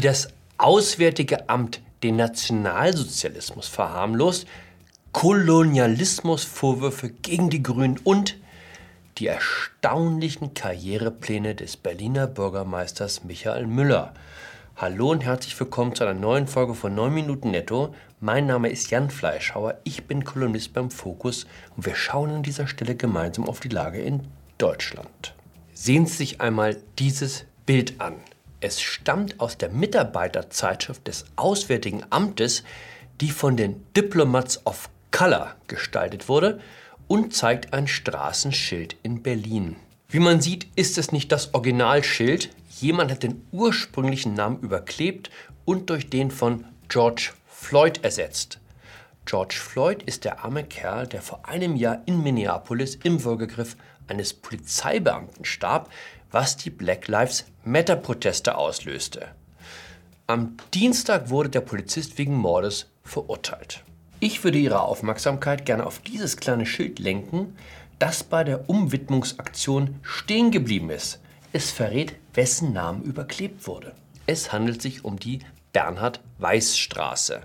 wie das Auswärtige Amt den Nationalsozialismus verharmlost, Kolonialismusvorwürfe gegen die Grünen und die erstaunlichen Karrierepläne des Berliner Bürgermeisters Michael Müller. Hallo und herzlich willkommen zu einer neuen Folge von 9 Minuten Netto. Mein Name ist Jan Fleischhauer, ich bin Kolumnist beim Fokus und wir schauen an dieser Stelle gemeinsam auf die Lage in Deutschland. Sehen Sie sich einmal dieses Bild an. Es stammt aus der Mitarbeiterzeitschrift des Auswärtigen Amtes, die von den Diplomats of Color gestaltet wurde und zeigt ein Straßenschild in Berlin. Wie man sieht, ist es nicht das Originalschild. Jemand hat den ursprünglichen Namen überklebt und durch den von George Floyd ersetzt. George Floyd ist der arme Kerl, der vor einem Jahr in Minneapolis im Würgegriff eines Polizeibeamten starb, was die Black Lives Matter-Proteste auslöste. Am Dienstag wurde der Polizist wegen Mordes verurteilt. Ich würde Ihre Aufmerksamkeit gerne auf dieses kleine Schild lenken, das bei der Umwidmungsaktion stehen geblieben ist. Es verrät, wessen Name überklebt wurde. Es handelt sich um die Bernhard-Weiß-Straße.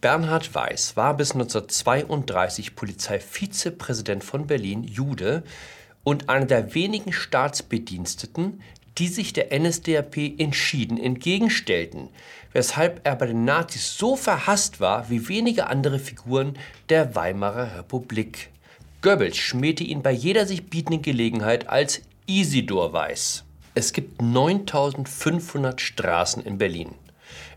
Bernhard Weiß war bis 1932 Polizeivizepräsident von Berlin, Jude, und einer der wenigen Staatsbediensteten, die sich der NSDAP entschieden entgegenstellten, weshalb er bei den Nazis so verhasst war wie wenige andere Figuren der Weimarer Republik. Goebbels schmähte ihn bei jeder sich bietenden Gelegenheit als Isidor Weiß. Es gibt 9500 Straßen in Berlin.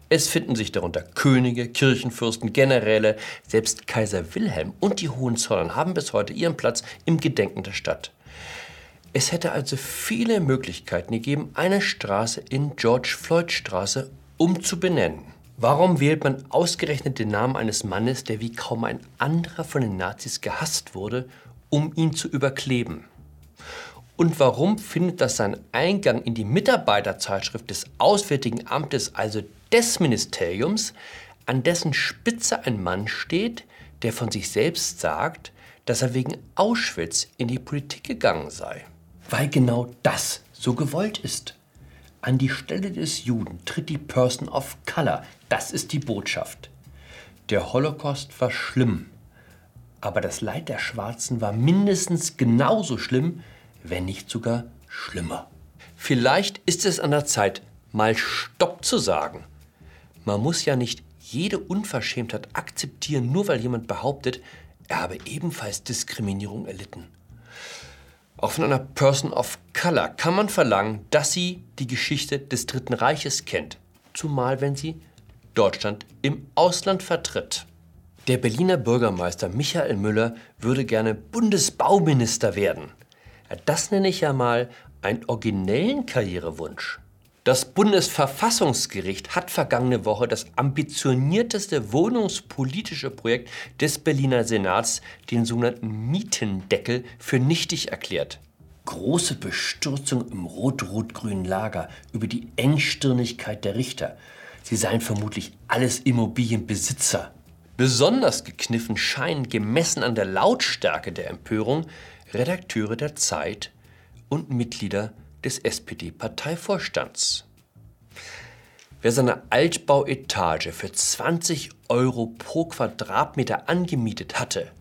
Es finden sich darunter Könige, Kirchenfürsten, Generäle, selbst Kaiser Wilhelm und die Hohenzollern haben bis heute ihren Platz im Gedenken der Stadt. Es hätte also viele Möglichkeiten gegeben, eine Straße in George Floyd Straße umzubenennen. Warum wählt man ausgerechnet den Namen eines Mannes, der wie kaum ein anderer von den Nazis gehasst wurde, um ihn zu überkleben? Und warum findet das seinen Eingang in die Mitarbeiterzeitschrift des Auswärtigen Amtes, also des Ministeriums, an dessen Spitze ein Mann steht, der von sich selbst sagt, dass er wegen Auschwitz in die Politik gegangen sei? weil genau das so gewollt ist. An die Stelle des Juden tritt die Person of Color. Das ist die Botschaft. Der Holocaust war schlimm, aber das Leid der Schwarzen war mindestens genauso schlimm, wenn nicht sogar schlimmer. Vielleicht ist es an der Zeit, mal Stopp zu sagen. Man muss ja nicht jede Unverschämtheit akzeptieren, nur weil jemand behauptet, er habe ebenfalls Diskriminierung erlitten. Auch von einer Person of Color kann man verlangen, dass sie die Geschichte des Dritten Reiches kennt, zumal wenn sie Deutschland im Ausland vertritt. Der Berliner Bürgermeister Michael Müller würde gerne Bundesbauminister werden. Das nenne ich ja mal einen originellen Karrierewunsch. Das Bundesverfassungsgericht hat vergangene Woche das ambitionierteste wohnungspolitische Projekt des Berliner Senats, den sogenannten Mietendeckel, für nichtig erklärt. Große Bestürzung im rot-rot-grünen Lager über die Engstirnigkeit der Richter. Sie seien vermutlich alles Immobilienbesitzer. Besonders gekniffen scheinen, gemessen an der Lautstärke der Empörung, Redakteure der Zeit und Mitglieder des SPD-Parteivorstands. Wer seine Altbauetage für 20 Euro pro Quadratmeter angemietet hatte,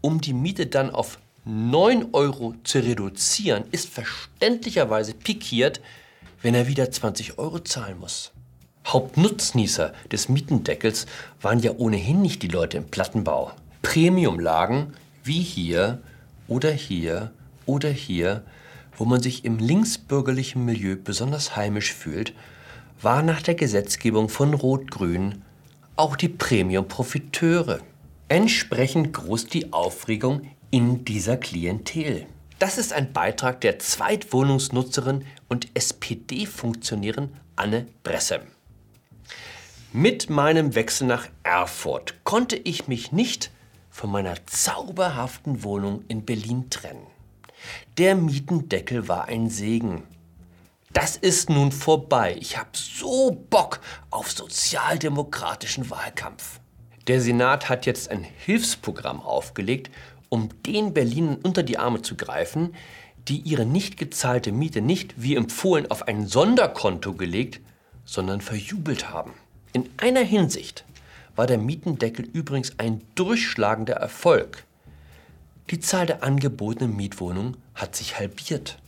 um die Miete dann auf 9 Euro zu reduzieren, ist verständlicherweise pikiert, wenn er wieder 20 Euro zahlen muss. Hauptnutznießer des Mietendeckels waren ja ohnehin nicht die Leute im Plattenbau. Premiumlagen wie hier oder hier oder hier wo man sich im linksbürgerlichen Milieu besonders heimisch fühlt, war nach der Gesetzgebung von Rot-Grün auch die Premium-Profiteure. Entsprechend groß die Aufregung in dieser Klientel. Das ist ein Beitrag der Zweitwohnungsnutzerin und SPD-Funktionärin Anne Bressem. Mit meinem Wechsel nach Erfurt konnte ich mich nicht von meiner zauberhaften Wohnung in Berlin trennen. Der Mietendeckel war ein Segen. Das ist nun vorbei. Ich habe so Bock auf sozialdemokratischen Wahlkampf. Der Senat hat jetzt ein Hilfsprogramm aufgelegt, um den Berlinern unter die Arme zu greifen, die ihre nicht gezahlte Miete nicht wie empfohlen auf ein Sonderkonto gelegt, sondern verjubelt haben. In einer Hinsicht war der Mietendeckel übrigens ein durchschlagender Erfolg. Die Zahl der angebotenen Mietwohnungen hat sich halbiert.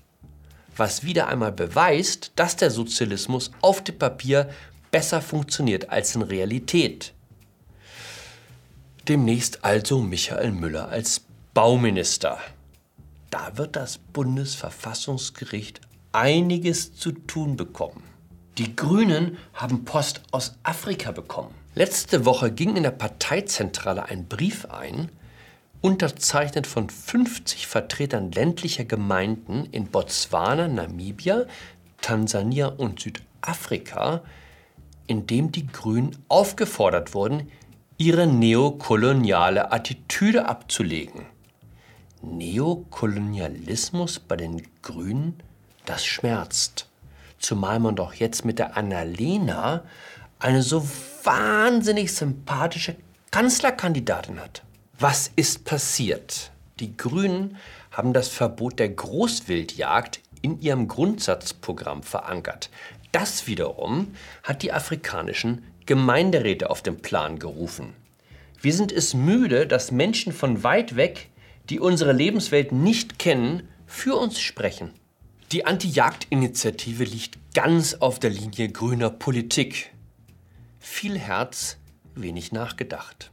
Was wieder einmal beweist, dass der Sozialismus auf dem Papier besser funktioniert als in Realität. Demnächst also Michael Müller als Bauminister. Da wird das Bundesverfassungsgericht einiges zu tun bekommen. Die Grünen haben Post aus Afrika bekommen. Letzte Woche ging in der Parteizentrale ein Brief ein, unterzeichnet von 50 Vertretern ländlicher Gemeinden in Botswana, Namibia, Tansania und Südafrika, in dem die Grünen aufgefordert wurden, ihre neokoloniale Attitüde abzulegen. Neokolonialismus bei den Grünen, das schmerzt. Zumal man doch jetzt mit der Annalena eine so wahnsinnig sympathische Kanzlerkandidatin hat. Was ist passiert? Die Grünen haben das Verbot der Großwildjagd in ihrem Grundsatzprogramm verankert. Das wiederum hat die afrikanischen Gemeinderäte auf den Plan gerufen. Wir sind es müde, dass Menschen von weit weg, die unsere Lebenswelt nicht kennen, für uns sprechen. Die Anti-Jagd-Initiative liegt ganz auf der Linie grüner Politik. Viel Herz, wenig nachgedacht.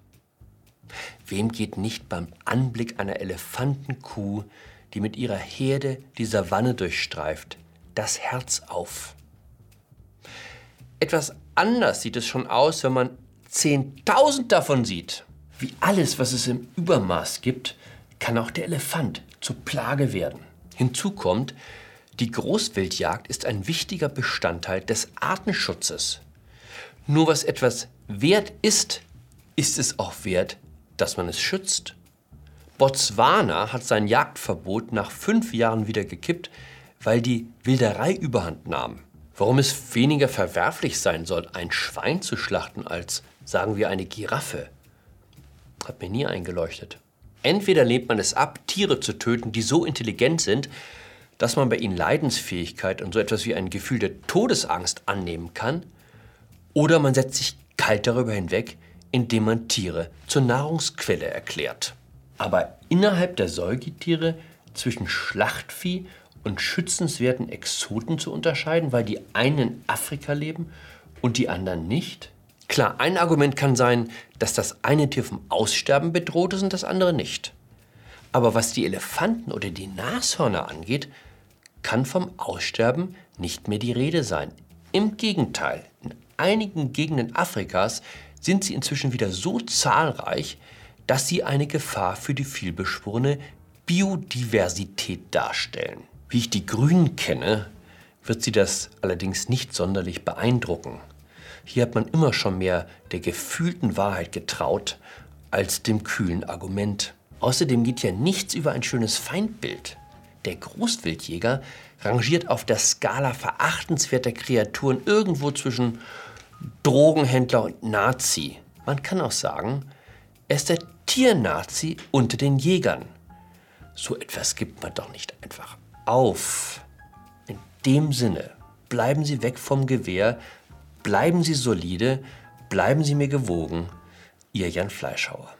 Wem geht nicht beim Anblick einer Elefantenkuh, die mit ihrer Herde die Savanne durchstreift, das Herz auf? Etwas anders sieht es schon aus, wenn man 10.000 davon sieht. Wie alles, was es im Übermaß gibt, kann auch der Elefant zur Plage werden. Hinzu kommt, die Großwildjagd ist ein wichtiger Bestandteil des Artenschutzes. Nur was etwas wert ist, ist es auch wert, dass man es schützt. Botswana hat sein Jagdverbot nach fünf Jahren wieder gekippt, weil die Wilderei überhand nahm. Warum es weniger verwerflich sein soll, ein Schwein zu schlachten als, sagen wir, eine Giraffe, hat mir nie eingeleuchtet. Entweder lehnt man es ab, Tiere zu töten, die so intelligent sind, dass man bei ihnen Leidensfähigkeit und so etwas wie ein Gefühl der Todesangst annehmen kann, oder man setzt sich kalt darüber hinweg, indem man Tiere zur Nahrungsquelle erklärt. Aber innerhalb der Säugetiere zwischen Schlachtvieh und schützenswerten Exoten zu unterscheiden, weil die einen in Afrika leben und die anderen nicht? Klar, ein Argument kann sein, dass das eine Tier vom Aussterben bedroht ist und das andere nicht. Aber was die Elefanten oder die Nashörner angeht, kann vom Aussterben nicht mehr die Rede sein. Im Gegenteil, in einigen Gegenden Afrikas sind sie inzwischen wieder so zahlreich, dass sie eine Gefahr für die vielbeschworene Biodiversität darstellen. Wie ich die Grünen kenne, wird sie das allerdings nicht sonderlich beeindrucken. Hier hat man immer schon mehr der gefühlten Wahrheit getraut als dem kühlen Argument. Außerdem geht ja nichts über ein schönes Feindbild. Der Großwildjäger rangiert auf der Skala verachtenswerter Kreaturen irgendwo zwischen Drogenhändler und Nazi. Man kann auch sagen, er ist der Tiernazi unter den Jägern. So etwas gibt man doch nicht einfach auf. In dem Sinne, bleiben Sie weg vom Gewehr, bleiben Sie solide, bleiben Sie mir gewogen. Ihr Jan Fleischhauer.